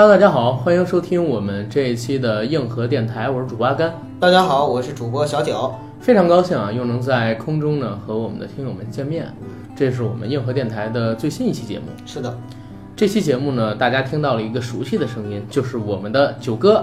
Hello，大家好，欢迎收听我们这一期的硬核电台，我是主播阿甘。大家好，我是主播小九。非常高兴啊，又能在空中呢和我们的听友们见面。这是我们硬核电台的最新一期节目。是的，这期节目呢，大家听到了一个熟悉的声音，就是我们的九哥。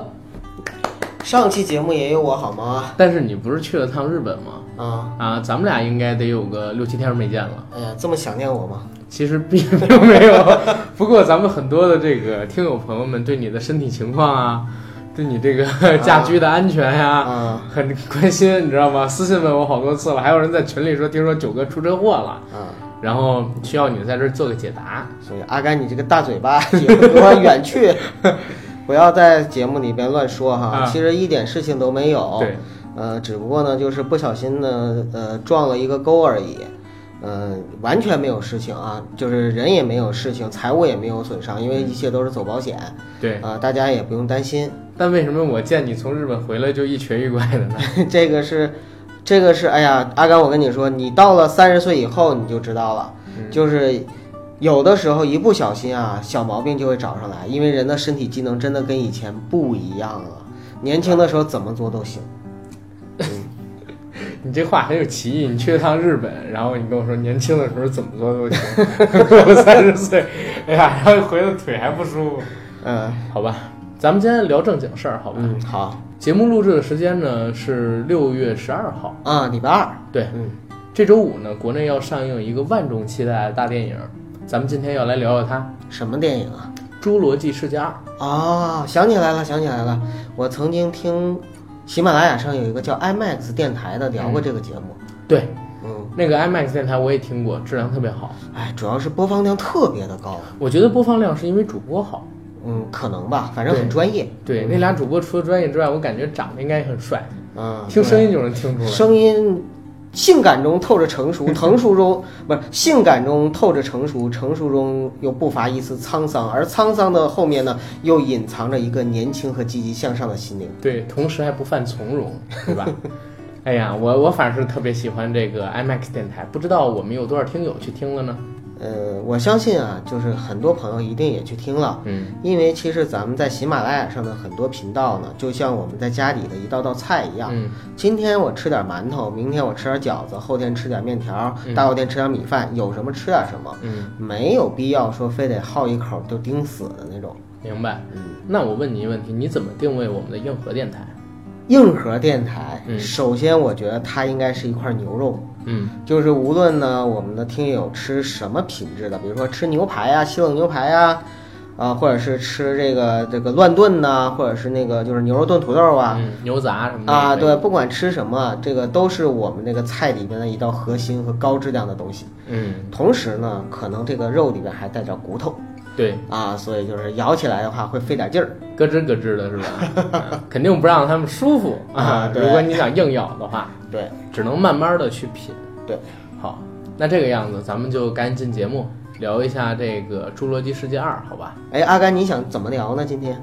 上期节目也有我好吗？但是你不是去了趟日本吗？啊啊，咱们俩应该得有个六七天没见了。哎呀，这么想念我吗？其实并并没有，不过咱们很多的这个听友朋友们对你的身体情况啊，对你这个家居的安全呀、啊很关心，你知道吗？私信问我好多次了，还有人在群里说听说九哥出车祸了，啊，然后需要你在这儿做个解答。所以阿甘，你这个大嘴巴也给我远去，不要在节目里边乱说哈。啊其实一点事情都没有。对，呃，只不过呢，就是不小心呢，呃，撞了一个沟而已。嗯、完全没有事情啊，就是人也没有事情，财务也没有损伤，因为一切都是走保险对，啊、大家也不用担心。但为什么我见你从日本回来就一瘸一拐的呢？这个是，这个是，哎呀，阿甘，我跟你说，你到了三十岁以后你就知道了，嗯就是有的时候一不小心啊，小毛病就会找上来，因为人的身体机能真的跟以前不一样了。年轻的时候怎么做都行，你这话很有歧义。你去了趟日本，然后你跟我说年轻的时候怎么做都行，过了三十岁，哎呀，然后回来腿还不舒服。嗯好吧，咱们今天聊正经事儿，好吧？嗯，好节目录制的时间呢是六月十二号，啊，礼拜二，对，嗯，这周五呢，国内要上映一个万众期待的大电影，咱们今天要来聊聊它什么电影啊？《侏罗纪世界二》。哦，想起来了，想起来了，我曾经听喜马拉雅上有一个叫 IMAX 电台的聊过这个节目，对，嗯，那个 IMAX 电台我也听过，质量特别好。哎，主要是播放量特别的高，我觉得播放量是因为主播好。嗯，可能吧，反正很专业，对，那俩主播除了专业之外，我感觉长得应该也很帅，嗯，听声音就能听出来。声音性感中透着成熟，成熟中不是性感中透着成熟，成熟中又不乏一丝沧桑，而沧桑的后面呢，又隐藏着一个年轻和积极向上的心灵。对，同时还不犯从容，对吧？哎呀，我我反正是特别喜欢这个 IMAX 电台，不知道我们有多少听友去听了呢？呃，我相信啊，就是很多朋友一定也去听了。嗯，因为其实咱们在喜马拉雅上的很多频道呢，就像我们在家里的一道道菜一样。嗯，今天我吃点馒头，明天我吃点饺子，后天吃点面条，嗯大后天吃点米饭，有什么吃点什么，嗯，没有必要说非得好一口就盯死的那种。明白。嗯，那我问你一个问题，你怎么定位我们的硬核电台？硬核电台，嗯首先我觉得它应该是一块牛肉，嗯就是无论呢我们的听友吃什么品质的，比如说吃牛排啊、西冷牛排呀，啊，或者是吃这个这个乱炖呐、或者是那个就是牛肉炖土豆啊，嗯，牛杂什么的啊，对，，不管吃什么，这个都是我们这个菜里边的一道核心和高质量的东西。嗯，同时呢，可能这个肉里边还带着骨头对，啊，所以就是咬起来的话会费点劲儿。咯吱咯吱的是吧？嗯 肯定不让他们舒服啊如果你想硬咬的话，对，只能慢慢的去品。对，好，那这个样子，咱们就赶紧进节目，聊一下这个《侏罗纪世界二》，好吧？哎，阿甘，你想怎么聊呢？今天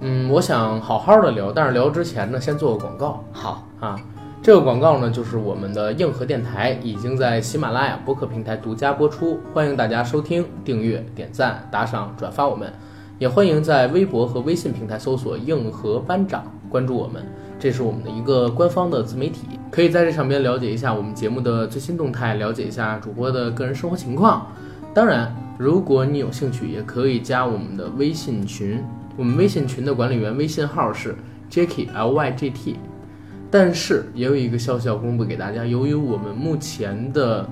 嗯，我想好好的聊，但是聊之前呢，先做个广告好，啊。这个广告呢，就是我们的硬核电台已经在喜马拉雅播客平台独家播出，欢迎大家收听、订阅、点赞、打赏、转发我们，也欢迎在微博和微信平台搜索“硬核班长”关注我们，这是我们的一个官方的自媒体，可以在这上边了解一下我们节目的最新动态，了解一下主播的个人生活情况。当然，如果你有兴趣，也可以加我们的微信群，我们微信群的管理员微信号是 Jacky L Y G T。但是也有一个消息要公布给大家，由于我们目前的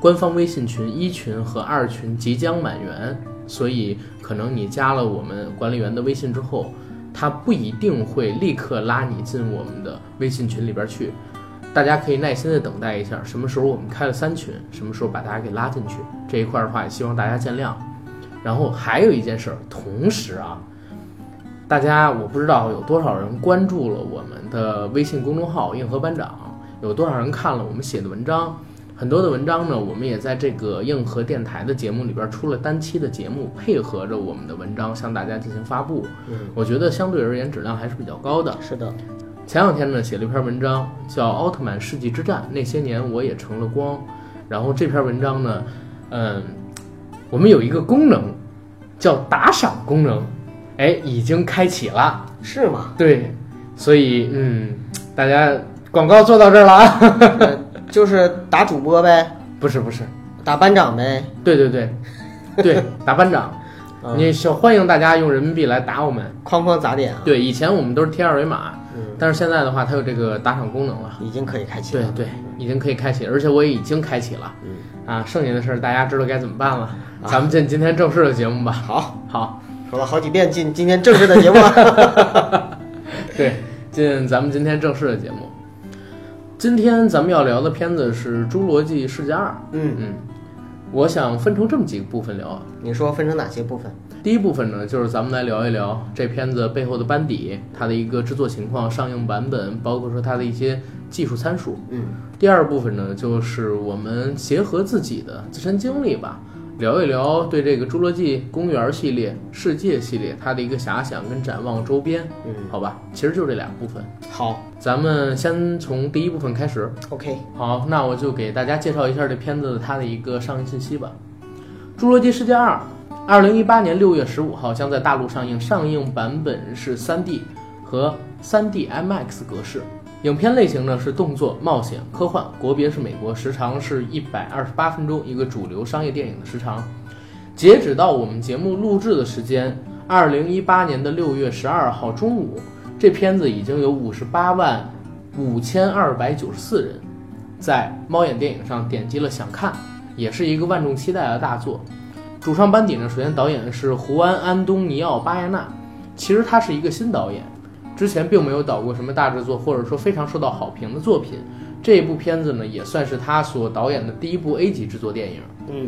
官方微信群一群和二群即将满员，所以可能你加了我们管理员的微信之后，他不一定会立刻拉你进我们的微信群里边去。大家可以耐心的等待一下，什么时候我们开了三群，什么时候把大家给拉进去。这一块的话，也希望大家见谅。然后还有一件事，同时啊，大家我不知道有多少人关注了我们的微信公众号“硬核班长”，有多少人看了我们写的文章。很多的文章呢，我们也在这个硬核电台的节目里边出了单期的节目，配合着我们的文章向大家进行发布。嗯，我觉得相对而言质量还是比较高的。是的，前两天呢，写了一篇文章，叫《奥特曼世纪之战》，那些年我也成了光。然后这篇文章呢，嗯，我们有一个功能叫打赏功能。哎，已经开启了。是吗？对，所以嗯，大家广告做到这儿了啊。呃 就是打主播呗，不是不是，打班长呗。对对对，对，打班长，嗯你小欢迎大家用人民币来打我们。哐哐砸点啊！对，以前我们都是贴二维码，嗯，但是现在的话，它有这个打赏功能了。已经可以开启了。对对，已经可以开启，而且我也已经开启了。嗯，啊，剩下的事儿大家知道该怎么办了。咱们进今天正式的节目吧。好，好，说了好几遍进今天正式的节目了。对，进咱们今天正式的节目。今天咱们要聊的片子是《侏罗纪世界二》。嗯，嗯，我想分成这么几个部分聊啊。你说分成哪些部分？第一部分呢，就是咱们来聊一聊这片子背后的班底，它的一个制作情况、上映版本，包括说它的一些技术参数。嗯，第二部分呢，就是我们结合自己的自身经历吧，聊一聊对这个《侏罗纪公园》系列、世界系列它的一个遐想跟展望周边，嗯，好吧？其实就这俩部分。好咱们先从第一部分开始。，OK。好，那我就给大家介绍一下这片子它的一个上映信息吧。《侏罗纪世界二》，二零一八年六月十五号将在大陆上映，上映版本是 3D 和 3D IMAX 格式。影片类型呢是动作、冒险、科幻，国别是美国，时长是一百二十八分钟，一个主流商业电影的时长。截止到我们节目录制的时间，二零一八年的六月十二号中午，这片子已经有五十八万五千二百九十四人在猫眼电影上点击了想看，也是一个万众期待的大作。主创班底呢，首先导演是胡安·安东尼奥·巴亚纳，其实他是一个新导演，之前并没有导过什么大制作，或者说非常受到好评的作品。这一部片子呢，也算是他所导演的第一部 A 级制作电影。嗯，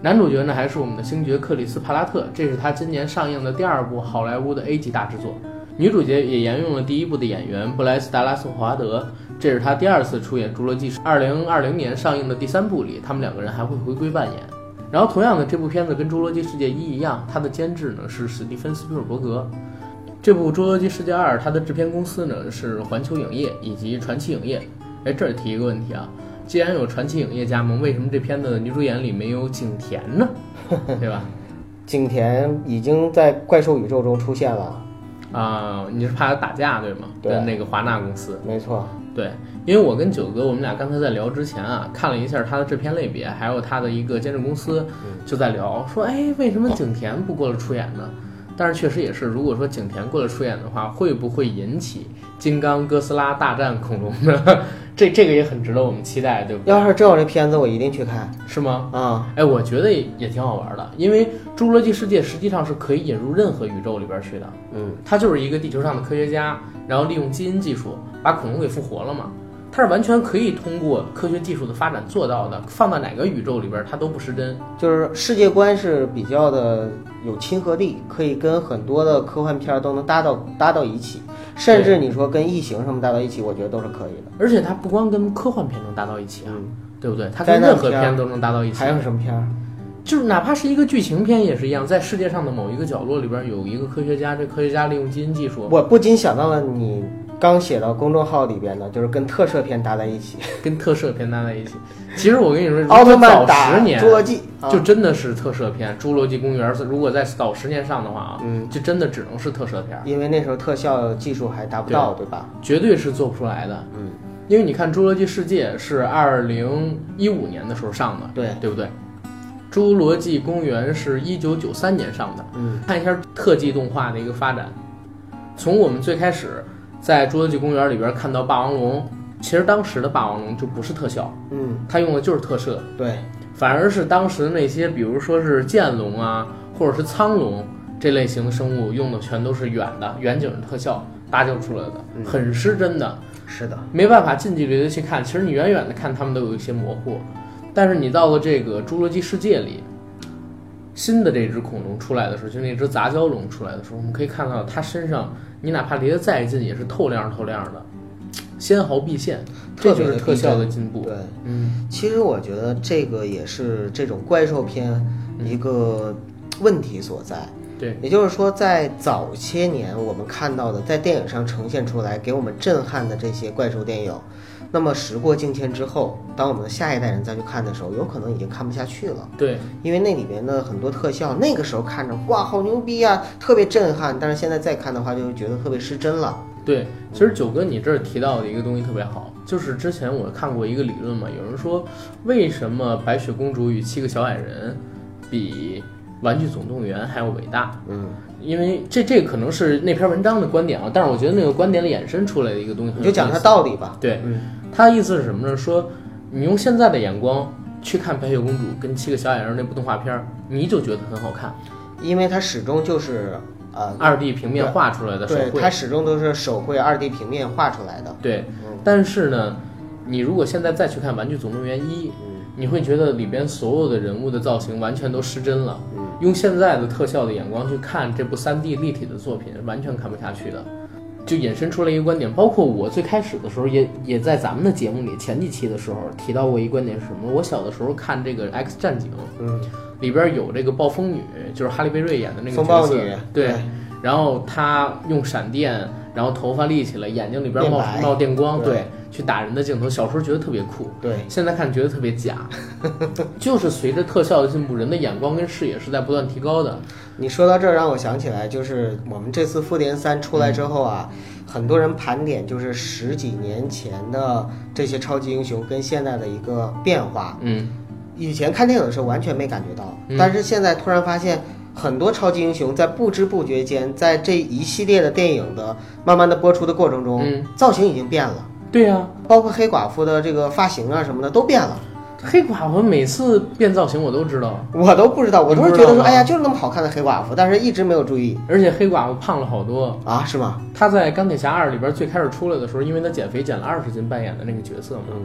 男主角呢还是我们的星爵克里斯·帕拉特，这是他今年上映的第二部好莱坞的 A 级大制作。女主角也沿用了第一部的演员布莱斯·达拉斯·霍华德，这是他第二次出演《侏罗纪》二零二零年上映的第三部里，他们两个人还会回归扮演。然后，同样的，这部片子跟《侏罗纪世界一》一样，它的监制呢是史蒂芬·斯皮尔伯格。这部《侏罗纪世界二》，它的制片公司呢是环球影业以及传奇影业。哎，这儿提一个问题啊，既然有传奇影业加盟，为什么这片子的女主演里没有景甜呢？对吧？景甜已经在怪兽宇宙中出现了，啊、你是怕他打架对吗？对跟那个华纳公司。没错。对，因为我跟九哥，我们俩刚才在聊之前啊，看了一下他的制片类别，还有他的一个监制公司，就在聊说，哎，为什么景甜不过来出演呢？但是确实也是，如果说景甜过来出演的话，会不会引起金刚哥斯拉大战恐龙呢？这这个也很值得我们期待，对不对？要是真有这片子，我一定去看是吗？啊！哎，我觉得也也挺好玩的，因为《侏罗纪世界》实际上是可以引入任何宇宙里边去的。嗯，他就是一个地球上的科学家，然后利用基因技术把恐龙给复活了嘛。他是完全可以通过科学技术的发展做到的，放到哪个宇宙里边它都不失真。就是世界观是比较的有亲和力，可以跟很多的科幻片儿都能搭到搭到一起，甚至你说跟异形什么搭到一起，我觉得都是可以的。而且它不光跟科幻片能搭到一起啊，嗯，对不对？它跟任何片都能搭到一起。还有什么片儿？就是哪怕是一个剧情片也是一样，在世界上的某一个角落里边有一个科学家，这科学家利用基因技术我不禁想到了你刚写到公众号里边的，就是跟特摄片搭在一起，跟特摄片搭在一起。其实我跟你说，奥特曼打十年侏罗纪，啊就真的是特摄片，《侏罗纪公园》如果在早十年上的话啊，嗯，就真的只能是特摄片，因为那时候特效技术还达不到，对吧？绝对是做不出来的。嗯，因为你看《侏罗纪世界》是二零一五年的时候上的，对，对不对？《侏罗纪公园》是一九九三年上的。嗯，看一下特技动画的一个发展，从我们最开始在《侏罗纪公园》里边看到霸王龙，其实当时的霸王龙就不是特效，嗯，它用的就是特摄。对，反而是当时那些，比如说是剑龙啊，或者是苍龙这类型的生物，用的全都是远的远景的特效搭救出来的，嗯很失真的，是的，没办法近距离的去看。其实你远远的看，它们都有一些模糊，但是你到了这个侏罗纪世界里，新的这只恐龙出来的时候，就那只杂交龙出来的时候，我们可以看到它身上，你哪怕离得再近，也是透亮透亮的，纤毫毕现，这就是特效的进步。对。嗯，其实我觉得这个也是这种怪兽片一个问题所在，对，也就是说，在早些年我们看到的，在电影上呈现出来给我们震撼的这些怪兽电影，那么时过境迁之后，当我们的下一代人再去看的时候，有可能已经看不下去了。对，因为那里面的很多特效，那个时候看着哇，好牛逼啊，特别震撼。但是现在再看的话，就会觉得特别失真了。对，其实九哥你这儿提到的一个东西特别好，就是之前我看过一个理论嘛，有人说为什么白雪公主与七个小矮人比玩具总动员还要伟大？嗯，因为这这可能是那篇文章的观点啊，但是我觉得那个观点里衍生出来的一个东西你就讲它道理吧。对，嗯，他的意思是什么呢？说你用现在的眼光去看白雪公主跟七个小矮人那部动画片儿，你就觉得很好看，因为它始终就是呃，二 D 平面画出来的手，绘它。始终都是手绘二 D 平面画出来的。对嗯，但是呢，你如果现在再去看《玩具总动员一》，嗯你会觉得里边所有的人物的造型完全都失真了。嗯，用现在的特效的眼光去看这部三 D 立体的作品，完全看不下去的。就引申出来一个观点，包括我最开始的时候也也在咱们的节目里前几期的时候提到过一观点是什么？我小的时候看这个《X 战警》，嗯，里边有这个暴风女，就是哈利贝瑞演的那个角色，对。然后她用闪电，然后头发立起来，眼睛里边冒电光，对对，去打人的镜头。小时候觉得特别酷，对，现在看觉得特别假。就是随着特效的进步，人的眼光跟视野是在不断提高的。你说到这儿，让我想起来，就是我们这次《复联三》出来之后啊，很多人盘点就是十几年前的这些超级英雄跟现在的一个变化。嗯，以前看电影的时候完全没感觉到，嗯但是现在突然发现，很多超级英雄在不知不觉间，在这一系列的电影的慢慢的播出的过程中，嗯。造型已经变了，对呀、包括黑寡妇的这个发型啊什么的都变了。黑寡妇每次变造型我都知道，我都不知道，我都是觉得说，哎呀，就是那么好看的黑寡妇，但是一直没有注意。而且黑寡妇胖了好多。啊，是吗？她在《钢铁侠二》里边最开始出来的时候，因为她减肥减了二十斤扮演的那个角色嘛，嗯，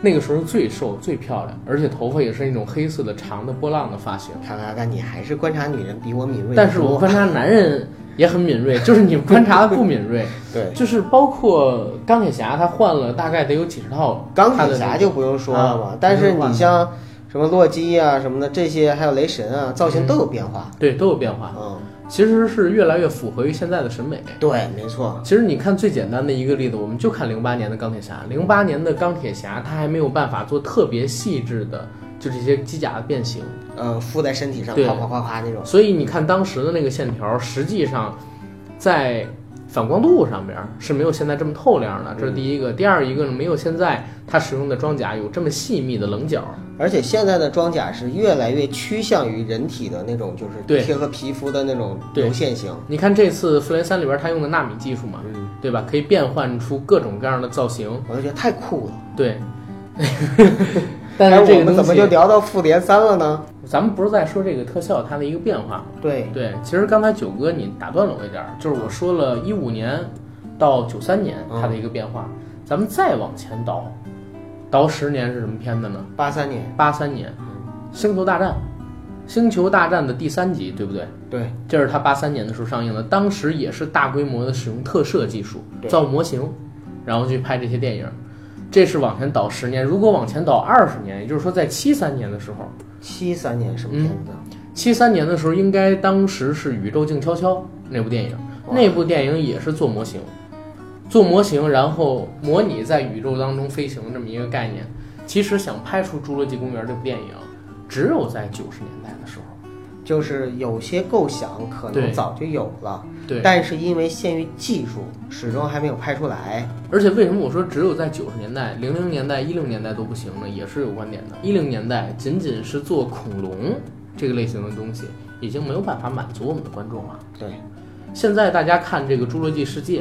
那个时候最瘦最漂亮，而且头发也是那种黑色的长的波浪的发型。看看看，你还是观察女人比我敏锐。但是我观察男人也很敏锐，就是你观察的不敏锐，对就是包括钢铁侠，他换了大概得有几十套钢铁侠就不用说了嘛，啊但是你像什么洛基啊什么的这些，还有雷神啊，造型都有变化。对都有变化，嗯，其实是越来越符合于现在的审美。对，没错。其实你看最简单的一个例子，我们就看零八年的钢铁侠。零八年的钢铁侠，他还没有办法做特别细致的，就这些机甲的变形。呃，附在身体上，对夸夸夸夸那种。所以你看当时的那个线条，实际上在反光度上边是没有现在这么透亮的，这是第一个。第二一个呢，没有现在它使用的装甲有这么细密的棱角。而且现在的装甲是越来越趋向于人体的那种，就是对贴合皮肤的那种流线型。你看这次复联三里边它用的纳米技术嘛，嗯，对吧？可以变换出各种各样的造型。我就觉得太酷了。对，但哎是这个东我们怎么就，聊到复联三了呢？咱们不是在说这个特效它的一个变化吗？对，对，其实刚才九哥你打断了我一点儿，就是我说了一五年到九三年它的一个变化，咱们再往前倒，倒十年是什么片子呢？八三年，八三年，《星球大战》，《星球大战》的第三集，对不对？对，这是它八三年的时候上映的，当时也是大规模的使用特摄技术对造模型，然后去拍这些电影。这是往前倒十年，如果往前倒二十年，也就是说在七三年的时候，七三年什么片子？七三年的时候，应该当时是《宇宙静悄悄》那部电影，那部电影也是做模型，做模型，然后模拟在宇宙当中飞行这么一个概念。其实想拍出《侏罗纪公园》这部电影，只有在九十年代的时候。就是有些构想可能早就有了，对，但是因为限于技术，始终还没有拍出来。而且为什么我说只有在九十年代、零零年代、一零年代都不行呢？也是有观点的。一零年代仅仅是做恐龙这个类型的东西，已经没有办法满足我们的观众了。对，现在大家看这个《侏罗纪世界》，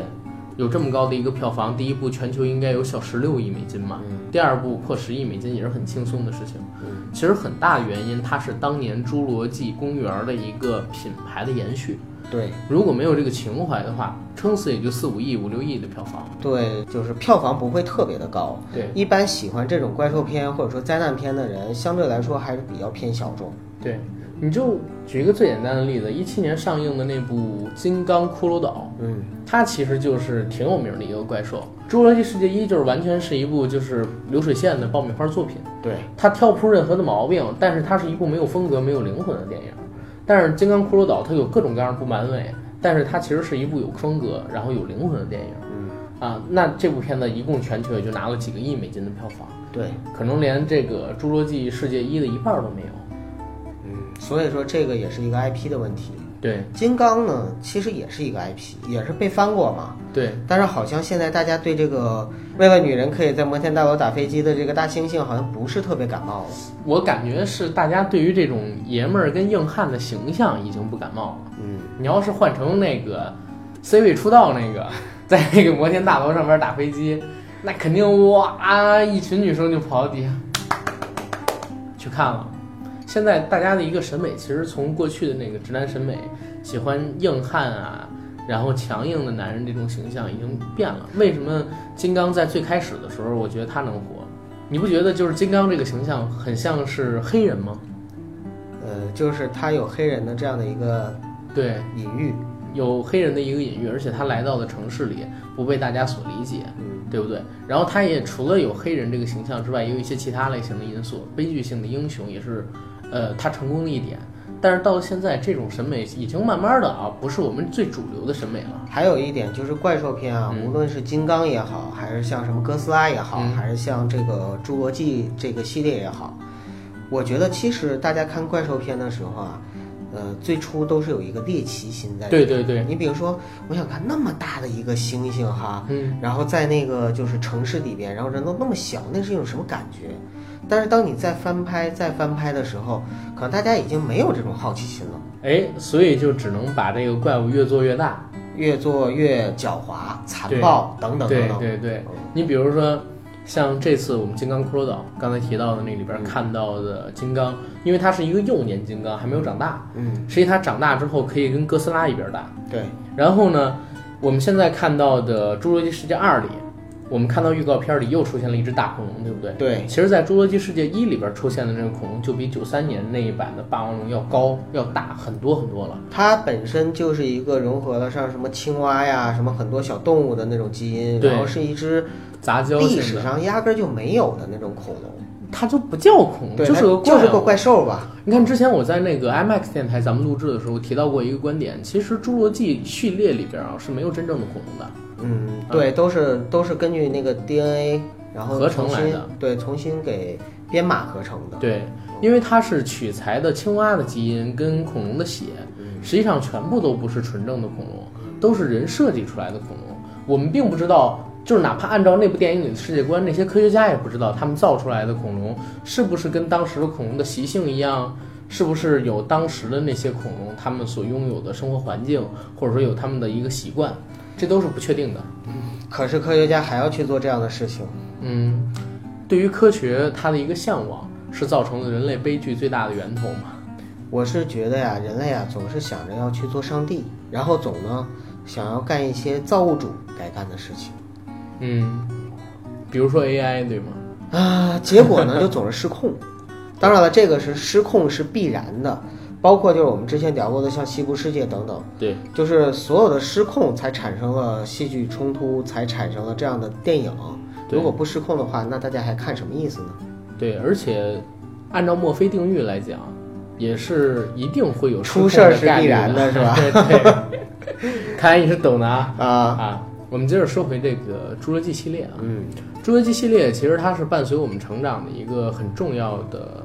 有这么高的一个票房，第一部全球应该有小十六亿美金嘛，嗯第二部破十亿美金也是很轻松的事情。嗯其实很大的原因，它是当年《侏罗纪公园》的一个品牌的延续。对如果没有这个情怀的话，撑死也就四五亿、五六亿的票房。对，就是票房不会特别的高。对一般喜欢这种怪兽片或者说灾难片的人，相对来说还是比较偏小众。对，你就举一个最简单的例子，一七年上映的那部《金刚骷髅岛》，嗯，它其实就是挺有名的一个怪兽。《侏罗纪世界一》就是完全是一部就是流水线的爆米花作品，对，它挑不出任何的毛病，但是它是一部没有风格、没有灵魂的电影。但是《金刚骷髅岛》它有各种各样不完美，但是它其实是一部有风格，然后有灵魂的电影。嗯，啊，那这部片子一共全球也就拿了几个亿美金的票房，对，可能连这个《侏罗纪世界一》的一半儿都没有。嗯，所以说这个也是一个 IP 的问题。对金刚呢，其实也是一个 IP，也是被翻过嘛。对，但是好像现在大家对这个为了女人可以在摩天大楼打飞机的这个大猩猩，好像不是特别感冒了。我感觉是大家对于这种爷们儿跟硬汉的形象已经不感冒了。嗯，你要是换成那个 C 位出道那个，在那个摩天大楼上面打飞机，那肯定哇，一群女生就跑到底下去看了。现在大家的一个审美，其实从过去的那个直男审美，喜欢硬汉啊，然后强硬的男人这种形象已经变了。为什么金刚在最开始的时候，我觉得他能火？你不觉得就是金刚这个形象很像是黑人吗？呃，就是他有黑人的这样的一个对，隐喻。有黑人的一个隐喻，而且他来到的城市里不被大家所理解，嗯，对不对？然后他也除了有黑人这个形象之外，也有一些其他类型的因素，悲剧性的英雄也是，呃，他成功的一点。但是到了现在，这种审美已经慢慢的啊，不是我们最主流的审美了。还有一点就是怪兽片啊，嗯无论是金刚也好，还是像什么哥斯拉也好，嗯还是像这个侏罗纪这个系列也好，我觉得其实大家看怪兽片的时候啊，呃，最初都是有一个猎奇心在。对对对，你比如说，我想看那么大的一个猩猩哈，嗯，然后在那个就是城市里边，然后人都那么小，那是一种什么感觉？但是当你再翻拍、再翻拍的时候，可能大家已经没有这种好奇心了，哎，所以就只能把这个怪物越做越大。越做越狡猾、残暴等等等对等。对对，你比如说，像这次我们金刚骷髅岛刚才提到的那里边看到的金刚，因为它是一个幼年金刚，还没有长大，嗯，实际它长大之后可以跟哥斯拉一边大。对，然后呢，我们现在看到的《侏罗纪世界二》里，我们看到预告片里又出现了一只大恐龙，对不对？对，其实，在《侏罗纪世界一》里边出现的那个恐龙，就比九三年那一版的霸王龙要高、要大很多很多了。它本身就是一个融合了像什么青蛙呀、什么很多小动物的那种基因，然后是一只杂交历史，上压根儿就没有的那种恐龙，它就不叫恐龙，对，就是个它就是个怪兽吧？你看，之前我在那个 IMAX 电台咱们录制的时候提到过一个观点，其实《侏罗纪》序列里边啊是没有真正的恐龙的。嗯，对，都是都是根据那个 DNA 然后合成来的对，重新给编码合成的。对，因为它是取材的青蛙的基因跟恐龙的血，实际上全部都不是纯正的恐龙，都是人设计出来的恐龙。我们并不知道，就是哪怕按照那部电影里的世界观，那些科学家也不知道他们造出来的恐龙是不是跟当时的恐龙的习性一样，是不是有当时的那些恐龙他们所拥有的生活环境，或者说有他们的一个习惯，这都是不确定的。可是科学家还要去做这样的事情。嗯，对于科学，它的一个向往是造成了人类悲剧最大的源头嘛。我是觉得呀，人类啊总是想着要去做上帝，然后总呢想要干一些造物主该干的事情嗯，比如说 AI 对吗？啊，结果呢就总是失控。当然了，这个是失控是必然的，包括就是我们之前聊过的像《西部世界》等等，对，就是所有的失控才产生了戏剧冲突，才产生了这样的电影。如果不失控的话，那大家还看什么意思呢？对，而且按照墨菲定律来讲，也是一定会有出事儿是必然的 是吧？对对，看来你是懂的啊。啊，啊！我们接着说回这个《侏罗纪》系列啊，嗯，《侏罗纪》系列其实它是伴随我们成长的一个很重要的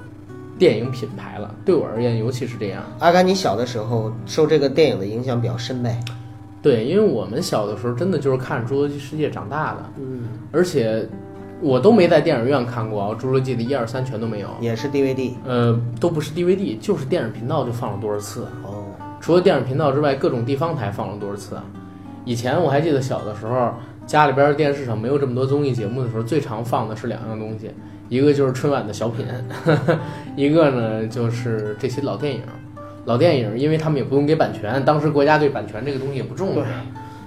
电影品牌了。对我而言，尤其是这样。阿甘，你小的时候受这个电影的影响比较深呗？对，因为我们小的时候真的就是看《侏罗纪世界》长大的，嗯，而且我都没在电影院看过啊，《侏罗纪》的一二三全都没有。也是 DVD 呃，都不是 DVD，就是电视频道就放了多少次。哦，除了电视频道之外，各种地方台放了多少次啊？以前我还记得小的时候，家里边的电视上没有这么多综艺节目的时候，最常放的是两样东西，一个就是春晚的小品，一个呢就是这些老电影。老电影，因为他们也不用给版权，当时国家对版权这个东西也不重视，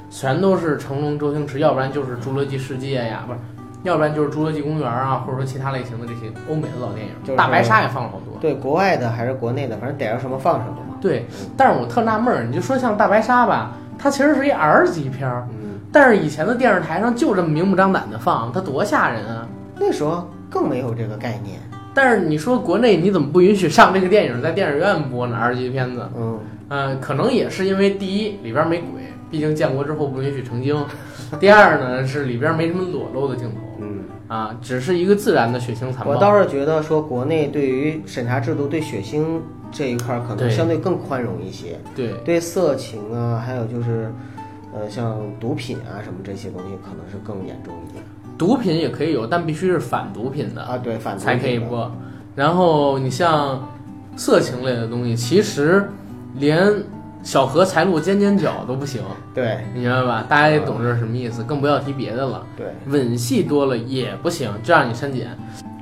全都是成龙、周星驰，要不然就是《侏罗纪世界》呀，不是，要不然就是《侏罗纪公园》啊，或者说其他类型的这些欧美的老电影，就是大白鲨也放了好多。对，国外的还是国内的，反正逮着什么放什么嘛。对，但是我特纳闷儿，你就说像大白鲨吧，它其实是一 R 级片儿，嗯，但是以前的电视台上就这么明目张胆的放，它多吓人啊！那时候更没有这个概念。但是你说国内你怎么不允许上这个电影在电影院播呢？R 级片子，嗯，嗯，可能也是因为第一里边没鬼，毕竟建国之后不允许成精；第二呢是里边没什么裸露的镜头，嗯，啊，只是一个自然的血腥残暴。我倒是觉得说国内对于审查制度对血腥这一块儿可能相对更宽容一些，对对色情啊，还有就是，呃，像毒品啊什么这些东西可能是更严重一点毒品也可以有，但必须是反毒品的啊。对，反毒才可以。播。然后你像色情类的东西，其实连小荷才露尖尖角都不行，对你明白吧？大家也懂这是什么意思，更不要提别的了。对，吻戏多了也不行，这让你删减。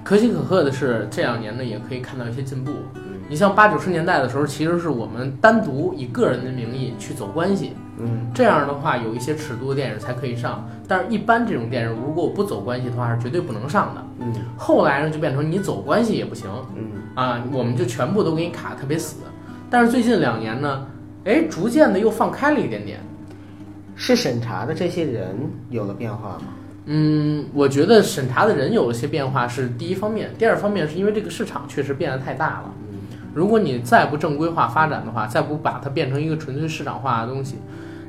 可喜可贺的是，这两年呢也可以看到一些进步。你像八九十年代的时候，其实是我们单独以个人的名义去走关系，嗯，这样的话有一些尺度的电影才可以上。但是，一般这种电影如果我不走关系的话，是绝对不能上的。嗯后来呢，就变成你走关系也不行嗯啊，我们就全部都给你卡特别死。但是最近两年呢，哎，逐渐的又放开了一点点。是审查的这些人有了变化吗？嗯，我觉得审查的人有了些变化是第一方面，第二方面是因为这个市场确实变得太大了。如果你再不正规化发展的话，再不把它变成一个纯粹市场化的东西，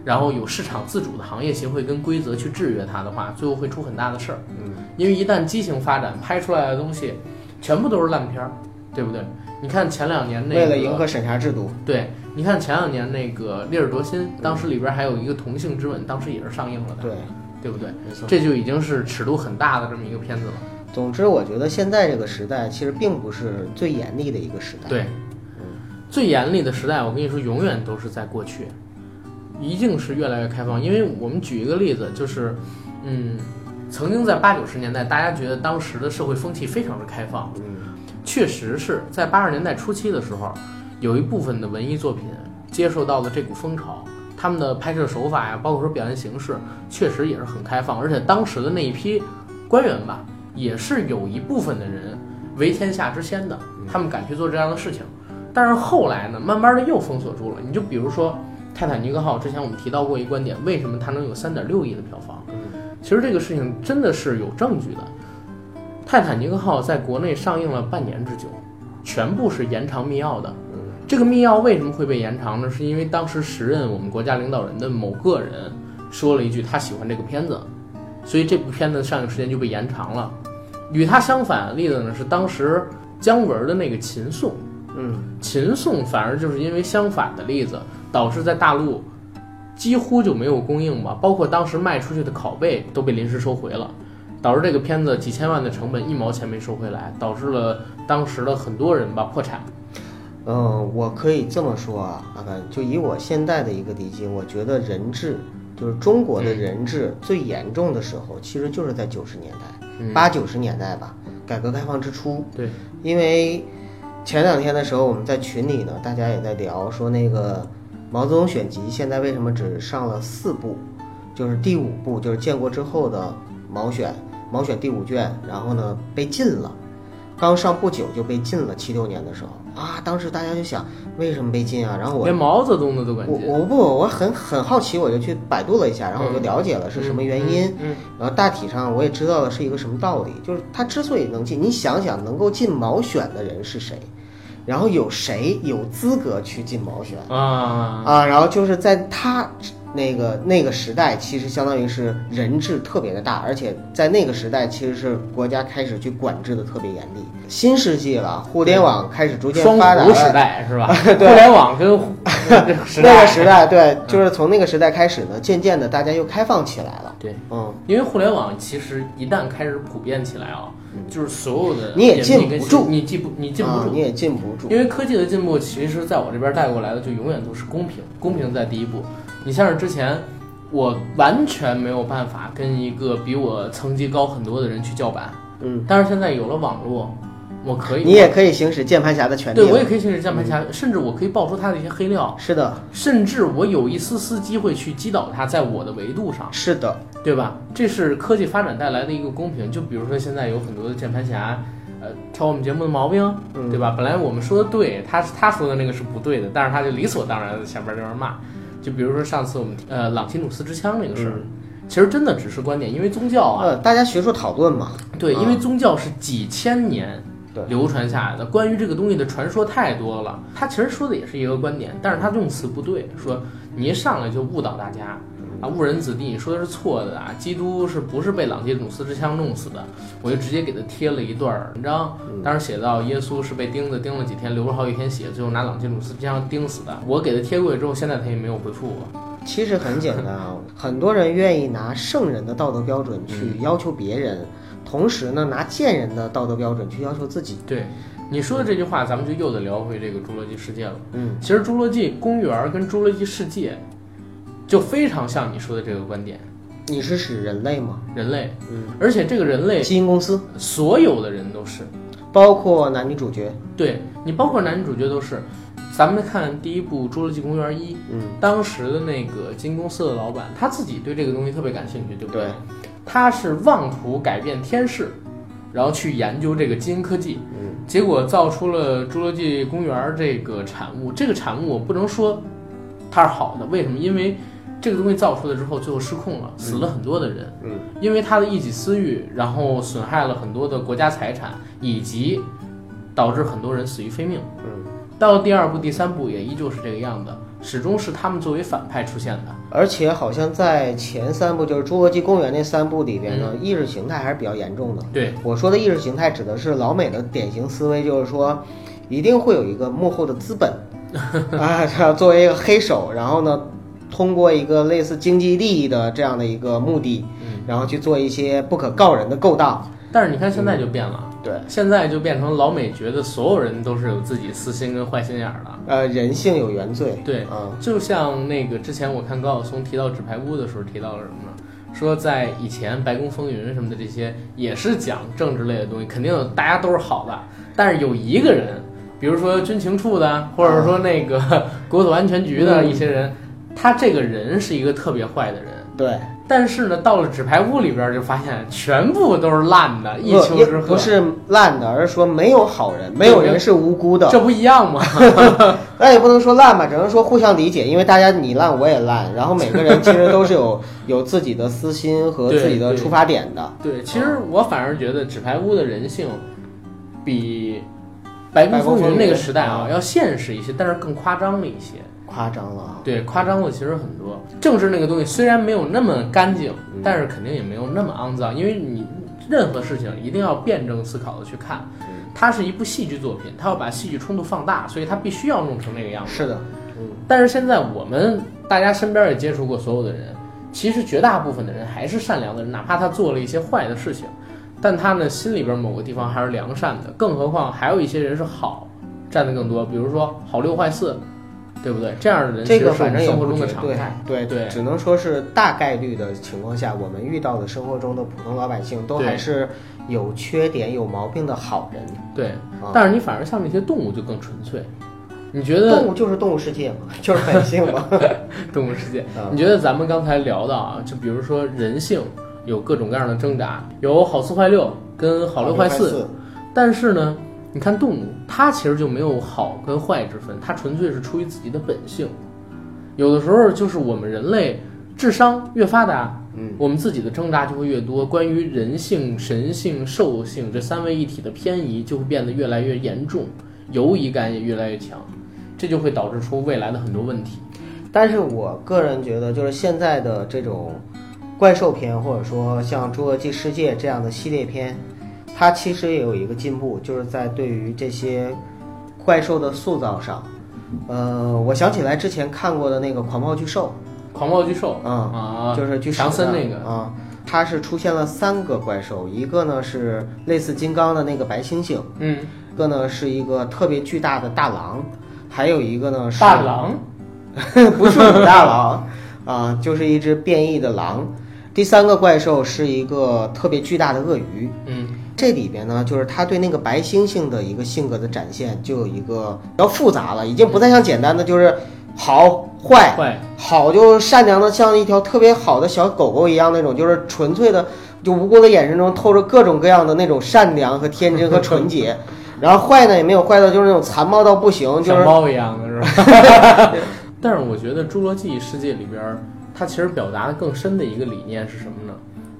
然后有市场自主的行业协会跟规则去制约它的话，最后会出很大的事儿。嗯，因为一旦畸形发展，拍出来的东西全部都是烂片儿，对不对？你看前两年那个，为了迎合审查制度，对，你看前两年那个《烈日灼心》，当时里边还有一个同性之吻，当时也是上映了的，对，对不对？没错。这就已经是尺度很大的这么一个片子了。总之，我觉得现在这个时代其实并不是最严厉的一个时代。对，最严厉的时代，我跟你说，永远都是在过去，一定是越来越开放。因为我们举一个例子，就是，嗯，曾经在八九十年代，大家觉得当时的社会风气非常的开放，嗯确实是在八十年代初期的时候，有一部分的文艺作品接受到了这股风潮，他们的拍摄手法呀，包括说表现形式，确实也是很开放，而且当时的那一批官员吧，也是有一部分的人为天下之先的，他们敢去做这样的事情。但是后来呢，慢慢的又封锁住了。你就比如说《泰坦尼克号》，之前我们提到过一观点，为什么它能有三点六亿的票房？其实这个事情真的是有证据的。《泰坦尼克号》在国内上映了半年之久，全部是延长密钥的。这个密钥为什么会被延长呢？是因为当时时任我们国家领导人的某个人说了一句他喜欢这个片子，所以这部片子上映时间就被延长了。与它相反的例子呢，是当时姜文的那个《秦颂》。嗯，秦颂反而就是因为相反的例子，导致在大陆几乎就没有供应吧，包括当时卖出去的拷贝都被临时收回了，导致这个片子几千万的成本一毛钱没收回来，导致了当时的很多人吧破产。嗯，我可以这么说啊，阿甘，就以我现在的一个理解，我觉得人质就是中国的人治最严重的时候，其实就是在九十年代，嗯八九十年代吧，改革开放之初。对，因为前两天的时候，我们在群里呢，大家也在聊说那个《毛泽东选集》现在为什么只上了四部，就是第五部就是建国之后的毛选，毛选第五卷，然后呢被禁了。刚上不久就被禁了，七六年的时候啊，当时大家就想为什么被禁啊？然后我连毛泽东的都敢我，我不我很很好奇，我就去百度了一下，然后我就了解了是什么原因，嗯？嗯，然后大体上我也知道了是一个什么道理，就是他之所以能进，你想想能够进毛选的人是谁，然后有谁有资格去进毛选嗯啊，啊？然后就是在他那个那个时代，其实相当于是人质特别的大，而且在那个时代其实是国家开始去管制的特别严厉。新世纪了，互联网开始逐渐双发达股时。代是吧？对互联网跟那个，时代，对，就是从那个时代开始呢，渐渐的大家又开放起来了。对，嗯，因为互联网其实一旦开始普遍起来啊，就是所有的你也进不住你进不你禁不住，啊你也禁不住。因为科技的进步，其实在我这边带过来的就永远都是公平，公平在第一步。你像是之前，我完全没有办法跟一个比我层级高很多的人去叫板，嗯，但是现在有了网络，我可以，你也可以行使键盘侠的权利。对我也可以行使键盘侠，甚至我可以爆出他的一些黑料，是的，甚至我有一丝丝机会去击倒他，在我的维度上。是的，对吧？这是科技发展带来的一个公平。就比如说现在有很多的键盘侠，呃，挑我们节目的毛病，嗯对吧？本来我们说的对，他他说的那个是不对的，但是他就理所当然的前边这边骂。就比如说上次我们呃朗提努斯之枪那个事儿，嗯其实真的只是观点，因为宗教啊，呃，大家学术讨论嘛。对，啊因为宗教是几千年对流传下来的。关于这个东西的传说太多了。他其实说的也是一个观点，但是他用词不对，说你一上来就误导大家。啊，误人子弟，你说的是错的啊！基督是不是被朗基努斯之枪弄死的？我就直接给他贴了一段文章，当时写到耶稣是被钉子钉了几天，流了好几天血，最后拿朗基努斯之枪钉死的。我给他贴过去之后，现在他也没有回复我。其实很简单啊，很多人愿意拿圣人的道德标准去要求别人，同时呢，拿贱人的道德标准去要求自己。对你说的这句话，咱们就又得聊回这个侏罗纪世界了。嗯，其实侏罗纪公园跟侏罗纪世界就非常像你说的这个观点，你是指人类吗？人类，嗯，而且这个人类基因公司，所有的人都是。包括男女主角。对你，包括男女主角都是。咱们看第一部《侏罗纪公园一》，嗯，当时的那个金公司的老板，他自己对这个东西特别感兴趣，对不对？他是妄图改变天世，然后去研究这个基因科技，嗯，结果造出了《侏罗纪公园》这个产物。这个产物我不能说它是好的，为什么？因为这个东西造出来之后，最后失控了，死了很多的人，嗯，因为他的一己私欲，然后损害了很多的国家财产，以及导致很多人死于非命，嗯。到了第二部、第三部也依旧是这个样子，始终是他们作为反派出现的。而且好像在前三部，就是《侏罗纪公园》那三部里边呢，嗯意识形态还是比较严重的。对，我说的意识形态指的是老美的典型思维，就是说，一定会有一个幕后的资本 啊，他作为一个黑手，然后呢，通过一个类似经济利益的这样的一个目的，嗯，然后去做一些不可告人的勾当。但是你看现在就变了，对，现在就变成老美觉得所有人都是有自己私心跟坏心眼儿的。呃，人性有原罪。对，啊、就像那个之前我看高晓松提到纸牌屋的时候提到了什么呢？说在以前白宫风云什么的这些也是讲政治类的东西，肯定有大家都是好的，但是有一个人，比如说军情处的，或者说那个国土安全局的一些人，他这个人是一个特别坏的人。对，但是呢，到了纸牌屋里边就发现全部都是烂的，一丘之貉。不是烂的，而是说没有好人，没有人是无辜的。这不一样吗？那 也不能说烂吧，只能说互相理解，因为大家你烂我也烂，然后每个人其实都是有 有自己的私心和自己的出发点的。对，其实我反而觉得纸牌屋的人性比白宫风云那个时代啊要现实一些，但是更夸张了一些。夸张了，对，夸张了其实很多。政治那个东西虽然没有那么干净，嗯但是肯定也没有那么肮脏，因为你任何事情一定要辩证思考的去看。嗯它是一部戏剧作品，它要把戏剧冲突放大，所以它必须要弄成那个样子。是的，嗯，但是现在我们大家身边也接触过所有的人，其实绝大部分的人还是善良的人，哪怕他做了一些坏的事情，但他呢心里边某个地方还是良善的。更何况还有一些人是好，占的更多，比如说好六坏四，对不对？这样的人这个反正生活中的常态。对对只能说是大概率的情况下，我们遇到的生活中的普通老百姓都还是有缺点、有毛病的好人。对，啊但是你反而像那些动物就更纯粹。你觉得动物就是动物世界嘛，就是本性嘛。动物世界？啊你觉得咱们刚才聊到啊，就比如说人性有各种各样的挣扎，有好四坏六跟好六坏四，四，但是呢，你看动物，它其实就没有好跟坏之分，它纯粹是出于自己的本性。有的时候就是我们人类智商越发达，嗯，我们自己的挣扎就会越多，关于人性、神性、兽性这三位一体的偏移就会变得越来越严重，犹疑感也越来越强，这就会导致出未来的很多问题。但是我个人觉得，就是现在的这种怪兽片，或者说像《侏罗纪世界》这样的系列片，它其实也有一个进步，就是在对于这些怪兽的塑造上。呃，我想起来之前看过的那个《狂暴巨兽狂暴巨兽》啊，啊，就是巨强森那个啊，它是出现了三个怪兽，一个呢是类似金刚的那个白猩猩，嗯，一个呢是一个特别巨大的大狼，还有一个呢是大狼，不是武大狼啊，就是一只变异的狼。第三个怪兽是一个特别巨大的鳄鱼。嗯，这里边呢，就是他对那个白猩猩的一个性格的展现，就有一个比较复杂了，已经不再像简单的就是好坏，坏，好就善良的像一条特别好的小狗狗一样那种，就是纯粹的，就无辜的眼神中透着各种各样的那种善良和天真和纯洁。然后坏呢也没有坏到就是那种残暴到不行，就是猫一样的是吧？但是我觉得《侏罗纪世界》里边儿，它其实表达的更深的一个理念是什么呢？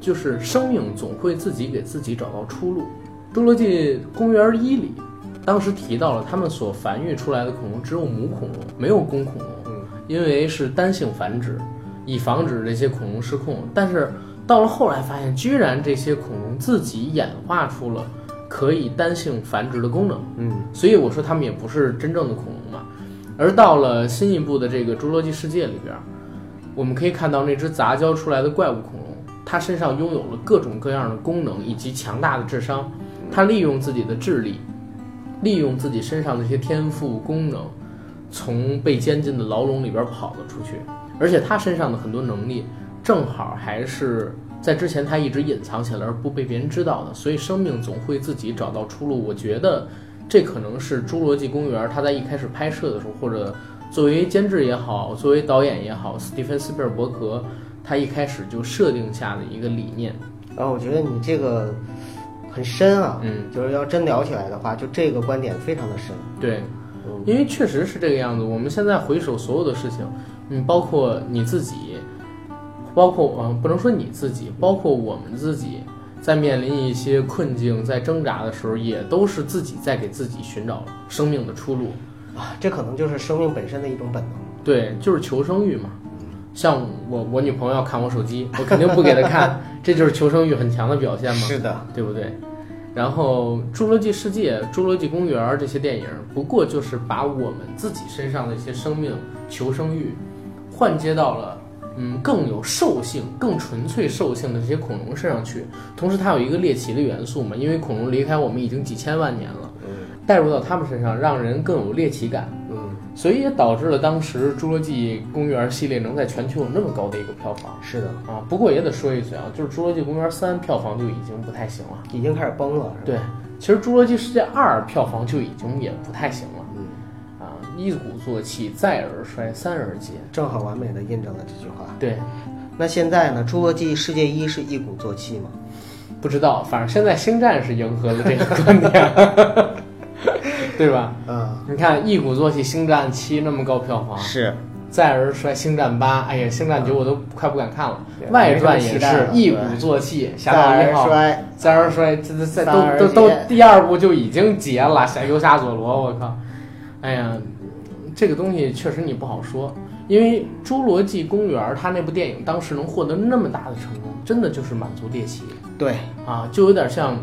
就是生命总会自己给自己找到出路。《侏罗纪公园一》里，当时提到了他们所繁育出来的恐龙只有母恐龙，没有公恐龙，嗯因为是单性繁殖，以防止这些恐龙失控。但是到了后来发现，居然这些恐龙自己演化出了可以单性繁殖的功能。嗯所以我说它们也不是真正的恐龙嘛。而到了新一部的这个《侏罗纪世界》里边，我们可以看到那只杂交出来的怪物恐龙，他身上拥有了各种各样的功能以及强大的智商。他利用自己的智力，利用自己身上的一些天赋功能，从被监禁的牢笼里边跑了出去。而且他身上的很多能力，正好还是在之前他一直隐藏起来而不被别人知道的。所以生命总会自己找到出路。我觉得这可能是《侏罗纪公园》他在一开始拍摄的时候，或者作为监制也好，作为导演也好，斯蒂芬斯皮尔伯格他一开始就设定下的一个理念。然后我觉得你这个很深啊，嗯，就是要真聊起来的话，就这个观点非常的深。对，嗯因为确实是这个样子。我们现在回首所有的事情，嗯，包括你自己，包括嗯、不能说你自己，包括我们自己，在面临一些困境、在挣扎的时候，也都是自己在给自己寻找生命的出路。啊，这可能就是生命本身的一种本能。对，就是求生欲嘛。像我，我女朋友要看我手机，我肯定不给她看，这就是求生欲很强的表现嘛。是的，对不对？然后《侏罗纪世界》《侏罗纪公园》这些电影，不过就是把我们自己身上的一些生命求生欲，换接到了嗯更有兽性、更纯粹兽性的这些恐龙身上去。同时，它有一个猎奇的元素嘛，因为恐龙离开我们已经几千万年了，嗯带入到他们身上，让人更有猎奇感。嗯，所以也导致了当时《侏罗纪公园》系列能在全球有那么高的一个票房是的，啊。不过也得说一嘴啊，就是《侏罗纪公园三》票房就已经不太行了。已经开始崩了。对，其实《侏罗纪世界二》票房就已经也不太行了嗯，啊，一鼓作气，再而衰，三而竭。正好完美的印证了这句话。对，那现在呢？《侏罗纪世界一》是一鼓作气吗？不知道，反正现在《星战》是迎合了这个观点，对吧？嗯，你看一鼓作气，《星战七》那么高票房，是。再而衰，《星战八》，哎呀，《星战九》我都快不敢看了。外传也是一鼓作气，侠盗再一号，而衰，再而衰，这这这都都都第二部就已经结了，侠游侠佐罗，我靠！哎呀，这个东西确实你不好说，因为《侏罗纪公园》它那部电影当时能获得那么大的成功，真的就是满足猎奇对，啊，就有点像《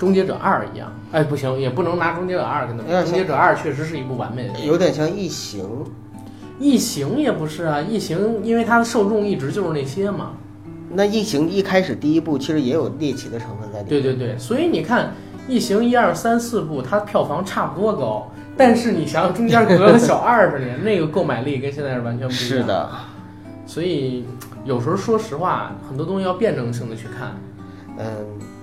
终结者二》一样。哎，不行，也不能拿《终结者二》跟它比，《有点像终结者二》确实是一部完美的电影。有点像异形。异形也不是啊，异形因为它的受众一直就是那些嘛。那异形一开始第一部其实也有猎奇的成分在里面。对对对，所以你看，异形一二三四部，它票房差不多高，但是你想想中间隔了小二十年，那个购买力跟现在是完全不一样。是，的，所以有时候说实话，很多东西要辩证性的去看。嗯，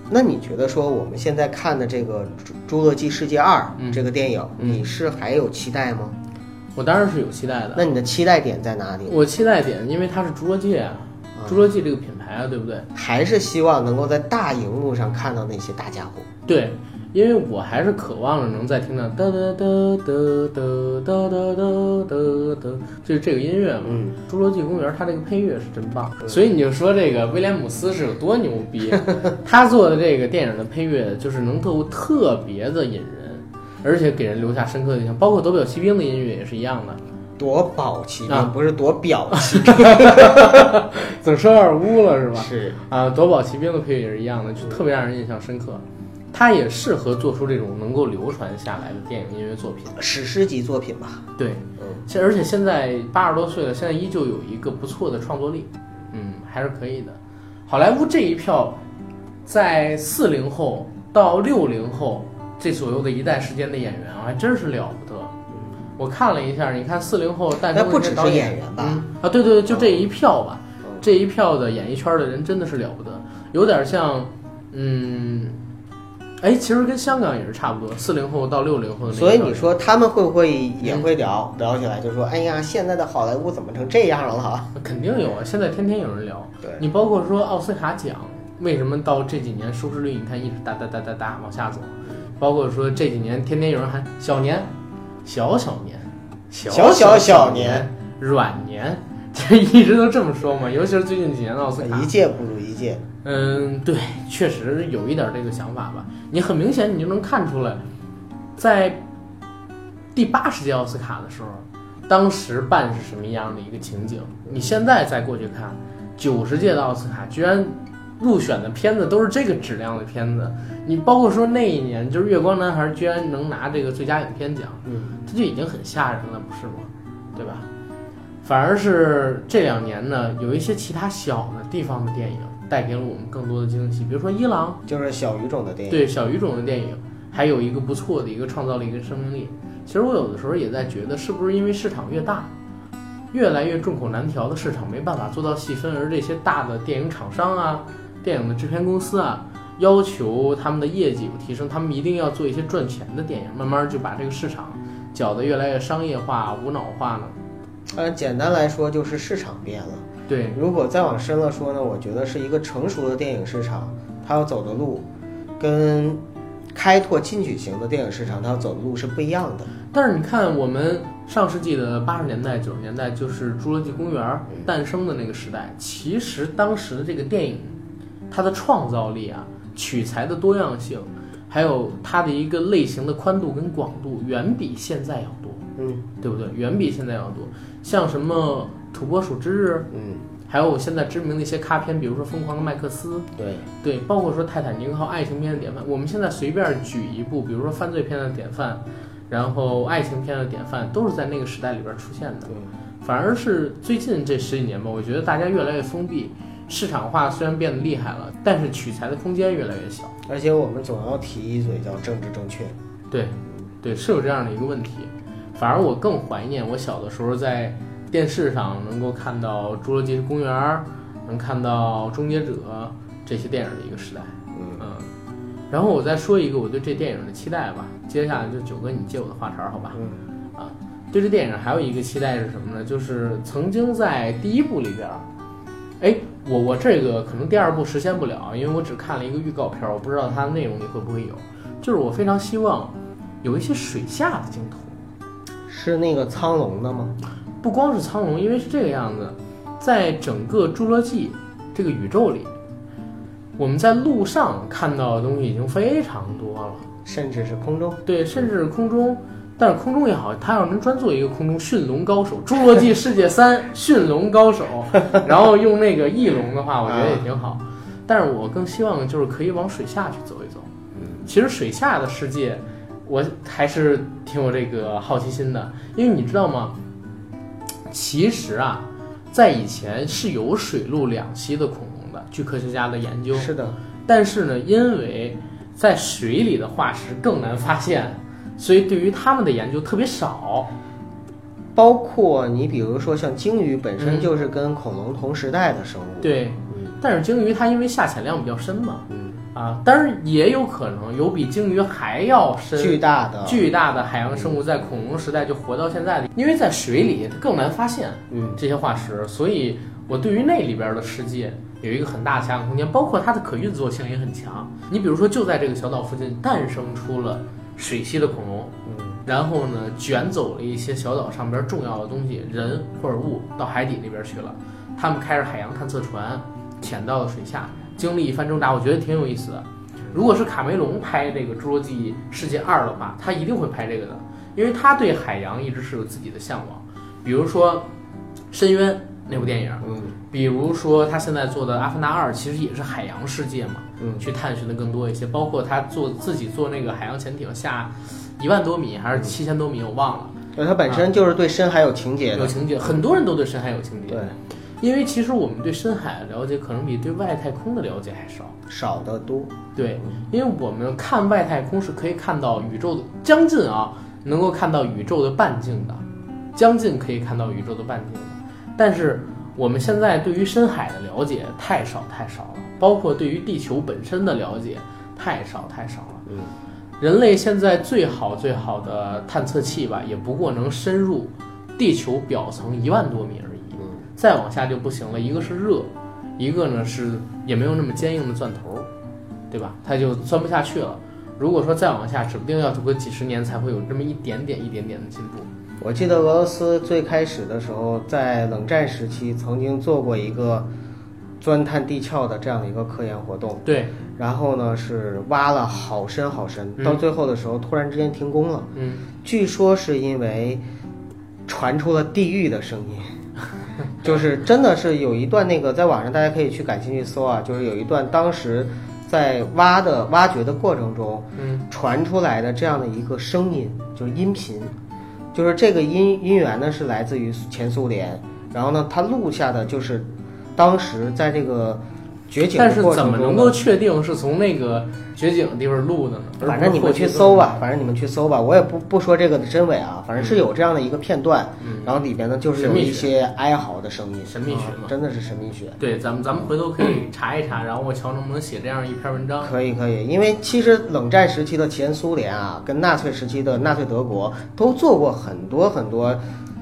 那你觉得说我们现在看的这个《侏侏罗纪世界二》嗯这个电影，嗯你是还有期待吗？我当然是有期待的。那你的期待点在哪里？我期待点，因为它是侏罗纪啊，侏罗纪这个品牌啊，对不对？还是希望能够在大荧幕上看到那些大家伙。对，因为我还是渴望着能再听到哒哒哒哒哒哒哒哒哒哒，就是这个音乐嘛。嗯，侏罗纪公园它这个配乐是真棒，所以你就说这个威廉姆斯是有多牛逼，他做的这个电影的配乐就是能够特别的引人，而且给人留下深刻的印象，包括《夺宝奇兵》的音乐也是一样的。夺宝奇兵、啊不是夺表奇 兵，怎么说有点污了是吧？是啊，夺宝奇兵的配乐也是一样的，就特别让人印象深刻。它也适合做出这种能够流传下来的电影音乐作品。史诗级作品吧？对，嗯，现而且现在八十多岁了，现在依旧有一个不错的创作力，嗯，还是可以的。好莱坞这一票，在四零后到六零后这左右的一代时间的演员啊，还真是了不得。我看了一下，你看四零后诞生的不只是演演员吧？嗯啊，对对对，就这一票吧，嗯这一票的演艺圈的人真的是了不得，有点像，嗯，哎，其实跟香港也是差不多，四零后到六零后。所以你说他们会不会也会聊、聊起来，就说哎呀，现在的好莱坞怎么成这样了哈？肯定有啊，现在天天有人聊。对，你包括说奥斯卡奖，为什么到这几年收视率你看一直哒哒哒哒哒往下走？包括说这几年天天有人喊小年、小小年、小小小年、软年，就 一直都这么说嘛，尤其是最近几年的奥斯卡一，届不如一届。嗯，对，确实有一点这个想法吧。你很明显，你就能看出来，在第八十届奥斯卡的时候，当时办是什么样的一个情景。你现在再过去看，九十届的奥斯卡居然入选的片子都是这个质量的片子。你包括说那一年，就是《月光男孩》居然能拿这个最佳影片奖，嗯，这就已经很吓人了，不是吗？对吧？反而是这两年呢，有一些其他小的地方的电影带给了我们更多的惊喜，比如说伊朗，就是小语种的电影。对小语种的电影，还有一个不错的一个创造力跟生命力。其实我有的时候也在觉得，是不是因为市场越大，越来越众口难调的市场没办法做到细分，而这些大的电影厂商啊、电影的制片公司啊，要求他们的业绩有提升，他们一定要做一些赚钱的电影，慢慢就把这个市场搅得越来越商业化、无脑化呢。呃，简单来说就是市场变了。对，如果再往深了说呢，我觉得是一个成熟的电影市场，它要走的路，跟开拓进取型的电影市场它要走的路是不一样的。但是你看，我们上世纪的八十年代、九十年代，就是《侏罗纪公园》诞生的那个时代，其实当时的这个电影，它的创造力啊、取材的多样性，还有它的一个类型的宽度跟广度，远比现在要多，嗯对不对？远比现在要多。像什么《土拨鼠之日》，嗯，还有现在知名的一些咖片，比如说《疯狂的麦克斯》，对，对，包括说《泰坦尼克号》爱情片的典范，我们现在随便举一部，比如说犯罪片的典范，然后爱情片的典范，都是在那个时代里边出现的。对，反而是最近这十几年吧，我觉得大家越来越封闭，市场化虽然变得厉害了，但是取材的空间越来越小。而且我们总要提一嘴叫政治正确。对，对，是有这样的一个问题。反而我更怀念我小的时候在电视上能够看到《侏罗纪公园》，能看到《终结者》这些电影的一个时代。嗯嗯，然后我再说一个我对这电影的期待吧。接下来就九哥你接我的话茬儿，好吧？嗯啊，对这电影还有一个期待是什么呢？就是曾经在第一部里边儿，哎，我我这个可能第二部实现不了，因为我只看了一个预告片儿，我不知道它的内容里会不会有。就是我非常希望有一些水下的镜头，是那个苍龙的吗？不光是苍龙，因为是这个样子，在整个侏罗纪这个宇宙里，我们在路上看到的东西已经非常多了。甚至是空中？对，甚至是空中，但是空中也好，他要能专做一个空中驯龙高手，《侏罗纪世界三 》驯龙高手，然后用那个翼龙的话，我觉得也挺好。但是我更希望就是可以往水下去走一走。嗯，其实水下的世界，我还是挺有这个好奇心的，因为你知道吗？其实啊，在以前是有水陆两栖的恐龙的，据科学家的研究。是的，但是呢，因为在水里的化石更难发现，所以对于它们的研究特别少。包括你比如说像鲸鱼本身嗯就是跟恐龙同时代的生物。对，嗯但是鲸鱼它因为下潜量比较深嘛，嗯，啊，当然也有可能有比鲸鱼还要深、巨大的，巨大的海洋生物在恐龙时代就活到现在的，因为在水里它更难发现嗯这些化石，所以我对于那里边的世界有一个很大的想象空间，包括它的可运作性也很强。你比如说，就在这个小岛附近诞生出了水栖的恐龙，嗯然后呢，卷走了一些小岛上边重要的东西，人或者物到海底那边去了。他们开着海洋探测船，潜到了水下，经历一番挣扎，我觉得挺有意思的。如果是卡梅隆拍这个《侏罗纪世界二》的话，他一定会拍这个的，因为他对海洋一直是有自己的向往。比如说《深渊》那部电影，嗯比如说他现在做的《阿凡达二》，其实也是海洋世界嘛。嗯，去探寻的更多一些，包括他做自己做那个海洋潜艇下一万多米还是七千多米，我忘了，对，他本身就是对深海有情节的。有情节，很多人都对深海有情节。对，因为其实我们对深海的了解可能比对外太空的了解还少。少得多。对，因为我们看外太空是可以看到宇宙的将近啊，能够看到宇宙的半径的，将近可以看到宇宙的半径的。但是我们现在对于深海的了解太少太少了，包括对于地球本身的了解太少太少了。嗯，人类现在最好最好的探测器吧，也不过能深入地球表层一万多米再往下就不行了，一个是热，一个呢是也没有那么坚硬的钻头，对吧？它就钻不下去了。如果说再往下，指不定要走个几十年才会有这么一点点、一点点的进步。我记得俄罗斯最开始的时候，在冷战时期曾经做过一个钻探地壳的这样的一个科研活动，对，然后呢是挖了好深好深，嗯到最后的时候突然之间停工了，嗯，据说是因为传出了地狱的声音。就是真的是有一段那个在网上大家可以去感兴趣搜啊，就是有一段当时在挖的挖掘的过程中，嗯，传出来的这样的一个声音，就是音频，就是这个音音源呢是来自于前苏联，然后呢它录下的就是当时在这个掘井但是的过程中呢怎么能够确定是从那个掘井的地方录的呢？反正你们去搜吧，反正你们去搜吧，我也不不说这个的真伪啊，反正是有这样的一个片段，嗯，然后里边呢就是有一些哀嚎的声音，神秘学嘛啊真的是神秘学。对，咱们咱们回头可以 查一查，然后我瞧能不能写这样一篇文章。可以可以，因为其实冷战时期的前苏联啊，跟纳粹时期的纳粹德国都做过很多很多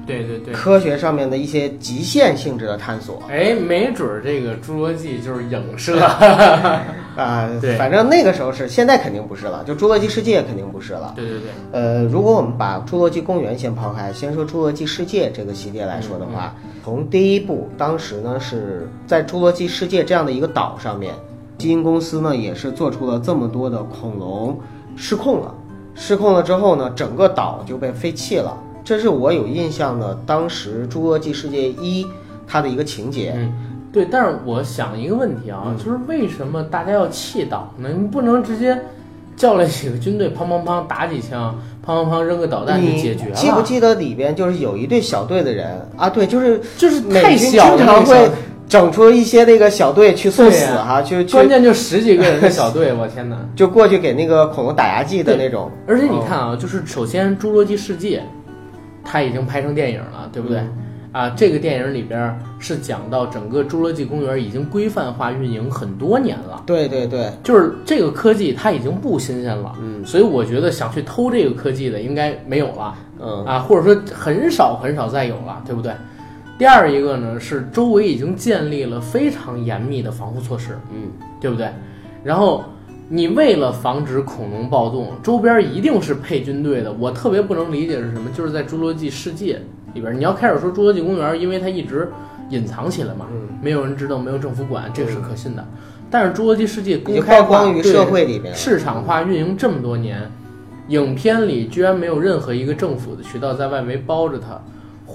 对对对。科学上面的一些极限性质的探索哎，没准儿这个《侏罗纪》就是影射，啊、对反正那个时候是，现在肯定不是了，就《侏罗纪世界》肯定不是了。对对对，呃，如果我们把《侏罗纪公园》先抛开，先说《侏罗纪世界》这个系列来说的话，从第一部，当时呢是在《侏罗纪世界》这样的一个岛上面，基因公司呢也是做出了这么多的恐龙失控了，失控了之后呢，整个岛就被废弃了。这是我有印象的，当时《侏罗纪世界一》它的一个情节。嗯，对。但是我想一个问题啊，嗯就是为什么大家要弃岛呢？你不能直接叫来几个军队，砰砰砰打几枪，砰砰砰扔个导弹就解决了？记不记得里边就是有一队小队的人啊？对，就是就是美太军小了，经常会整出一些那个小队去送死哈，就关键就十几个人的小队，我天哪！就过去给那个恐龙打牙祭的那种。而且你看啊，就是首先《侏罗纪世界》，它已经拍成电影了，对不对？嗯啊，这个电影里边是讲到整个侏罗纪公园已经规范化运营很多年了，对对对，就是这个科技它已经不新鲜了，嗯所以我觉得想去偷这个科技的应该没有了嗯啊，或者说很少很少再有了，对不对？第二一个呢是周围已经建立了非常严密的防护措施，嗯，对不对？然后你为了防止恐龙暴动，周边一定是配军队的。我特别不能理解是什么，就是在侏罗纪世界里边，你要开始说侏罗纪公园，因为它一直隐藏起来嘛，嗯没有人知道，没有政府管，这个是可信的。但是侏罗纪世界公开化曝光于社会里边。市场化运营这么多年，影片里居然没有任何一个政府的渠道在外围包着它，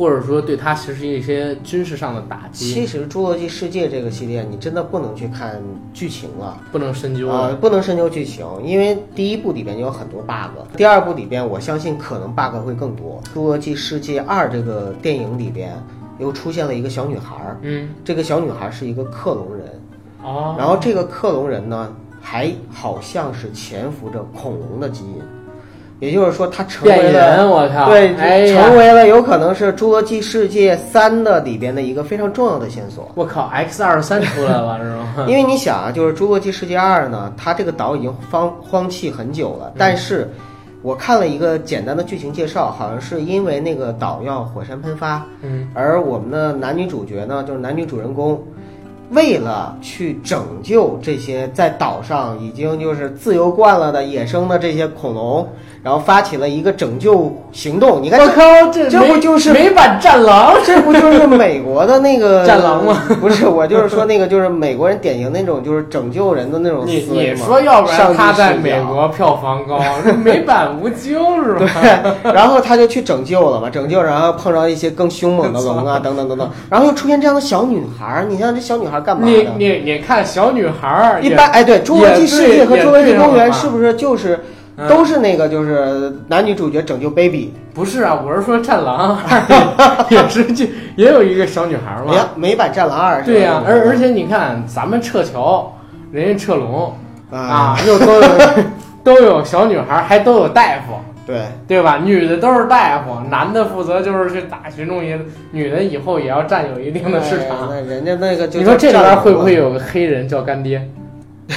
或者说对它实施一些军事上的打击，其实《侏罗纪世界》这个系列，你真的不能去看剧情了。不能深究啊、不能深究剧情，因为第一部里边就有很多 bug，第二部里边我相信可能 bug 会更多。《侏罗纪世界二》这个电影里边又出现了一个小女孩儿，嗯，这个小女孩是一个克隆人，哦，然后这个克隆人呢，还好像是潜伏着恐龙的基因，也就是说，他成为了人，我靠，对，哎成为了有可能是《侏罗纪世界三》的里边的一个非常重要的线索。我靠，X 二三出来了是吗？因为你想啊，就是《侏罗纪世界二》呢，它这个岛已经荒荒弃很久了，但是我看了一个简单的剧情介绍，好像是因为那个岛要火山喷发，嗯，而我们的男女主角呢，就是男女主人公，为了去拯救这些在岛上已经就是自由惯了的野生的这些恐龙，然后发起了一个拯救行动。你看这，我靠，这这不就是美版战狼？这不就是美国的那个 战狼吗？不是，我就是说那个就是美国人典型那种就是拯救人的那种思维嘛。你说，要不然上他在美国票房高，美版无救是吧？对，然后他就去拯救了嘛，拯救，然后碰上一些更凶猛的龙啊，等等等等，然后又出现这样的小女孩儿，你像这小女孩儿干嘛你的？你你看小女孩儿，一般哎，对，《侏罗纪世界》和《侏罗纪公园是不是就是嗯都是那个就是男女主角拯救 baby？不是啊，我是说战狼二 也是就也有一个小女孩儿嘛。美美版《战狼二》是吧？对呀、而而且你看咱们撤侨，人家撤龙啊，啊，又都有 都有小女孩儿，还都有大夫。对，对吧？女的都是大夫，男的负责就是去打群众也，女的以后也要占有一定的市场。哎那人家那个就你说这边会不会有个黑人叫干爹，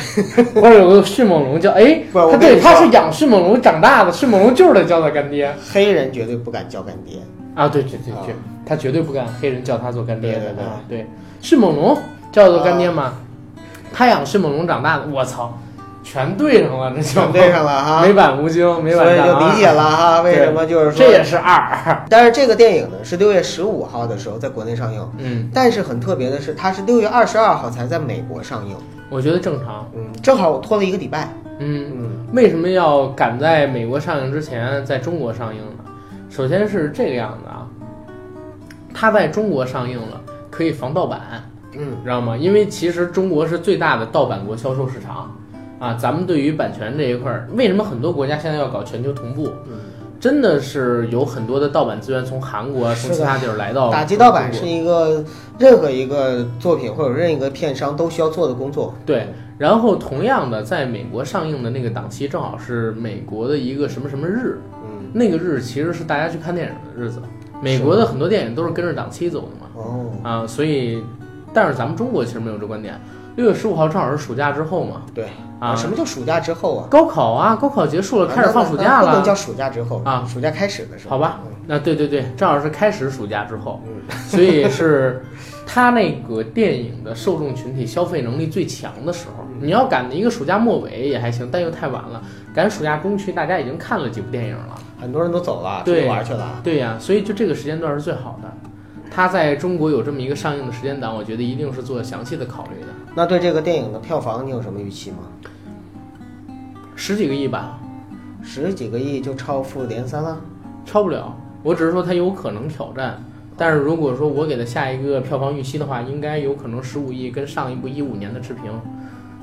或者有个迅猛龙叫哎，他对他是养迅猛龙长大的，迅猛龙就是得叫他干爹黑人绝对不敢叫干爹？啊！对对对啊对，他绝对不敢黑人叫他做干爹的。对对对啊对，迅猛龙叫做干爹吗？他养迅猛龙长大的，我操！全对上了，这就全对上了哈，美版吴京，美版所以就理解了哈，为什么就是说这也是二，但是这个电影呢是六月十五号的时候在国内上映，嗯，但是很特别的是，它是六月二十二号才在美国上映，我觉得正常，嗯，正好我拖了一个礼拜，嗯，嗯为什么要赶在美国上映之前在中国上映呢？首先是这个样子啊，它在中国上映了，可以防盗版，嗯知道吗？因为其实中国是最大的盗版国销售市场啊。咱们对于版权这一块儿，为什么很多国家现在要搞全球同步？嗯，真的是有很多的盗版资源从韩国啊，从其他地儿来到打击盗版是一个任何一个作品或者任何一个片商都需要做的工作，对。然后同样的，在美国上映的那个档期，正好是美国的一个什么什么日，嗯，那个日其实是大家去看电影的日子。美国的很多电影都是跟着档期走的嘛，哦，啊，所以，但是咱们中国其实没有这观点。六月十五号正好是暑假之后嘛，对啊，什么叫暑假之后啊？高考啊，高考结束了，开始放暑假了那不能，叫暑假之后啊暑假开始的时候，好吧嗯？那对对对，正好是开始暑假之后，嗯 所以是他那个电影的受众群体消费能力最强的时候。你要赶一个暑假末尾也还行，但又太晚了。赶暑假中期，大家已经看了几部电影了。很多人都走了，出去玩去了。对呀、所以就这个时间段是最好的。他在中国有这么一个上映的时间档，我觉得一定是做详细的考虑的。那对这个电影的票房你有什么预期吗？十几个亿吧，十几个亿就超《复联三》了？超不了。我只是说它有可能挑战，但是如果说我给它下一个票房预期的话，应该有可能十五亿，跟上一部一五年的持平。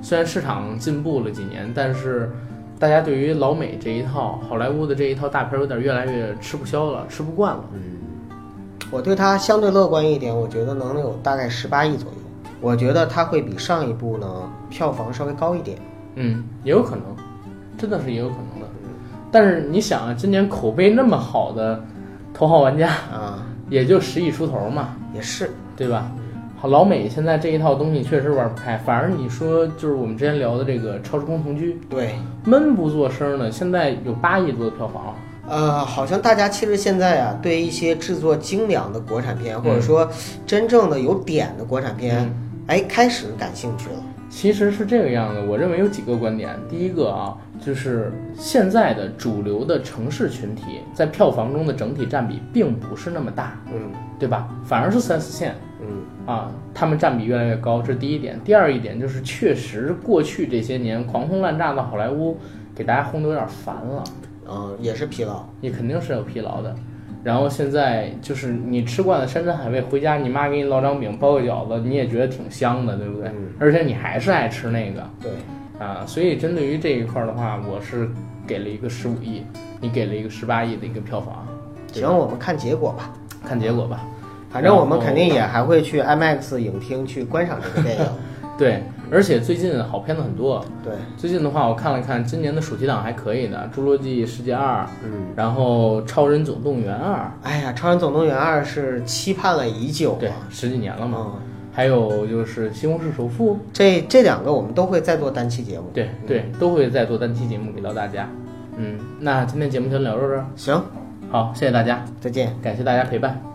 虽然市场进步了几年，但是大家对于老美这一套好莱坞的这一套大片有点越来越吃不消了，吃不惯了。嗯我对它相对乐观一点，我觉得能有大概十八亿左右。我觉得它会比上一部呢票房稍微高一点。嗯，也有可能，真的是也有可能的。但是你想啊，今年口碑那么好的《头号玩家》，啊，也就十亿出头嘛，也是，对吧？好，老美现在这一套东西确实玩不开，反而你说就是我们之前聊的这个《超时空同居对，》，闷不作声的，现在有八亿多的票房。呃，好像大家其实现在啊，对一些制作精良的国产片，或者嗯说真正的有点的国产片，嗯哎，开始感兴趣了。其实是这个样子，我认为有几个观点。第一个啊，就是现在的主流的城市群体在票房中的整体占比并不是那么大，嗯对吧？反而是三四线嗯啊，他们占比越来越高，这是第一点。第二一点就是，确实过去这些年狂轰滥炸的好莱坞，给大家轰得有点烦了，嗯，也是疲劳。也肯定是有疲劳的。然后现在就是你吃惯了山珍海味，回家你妈给你烙张饼、包个饺子，你也觉得挺香的，对不对？嗯而且你还是爱吃那个。对，啊，所以针对于这一块儿的话，我是给了一个十五亿，你给了一个十八亿的一个票房，行，我们看结果吧。看结果吧。反正我们肯定也还会去 IMAX 影厅去观赏这个电影。对，而且最近好片子很多。对，最近的话，我看了看，今年的暑期档还可以的，《侏罗纪世界二》，嗯，然后《超人总动员二哎呀，《超人总动员二》是期盼了已久》对啊。，十几年了嘛。嗯，还有就是《西红柿首富》，这这两个我们都会再做单期节目。对对，都会再做单期节目给到大家。嗯，那今天节目就聊到这儿，行，好，谢谢大家，再见。感谢大家陪伴。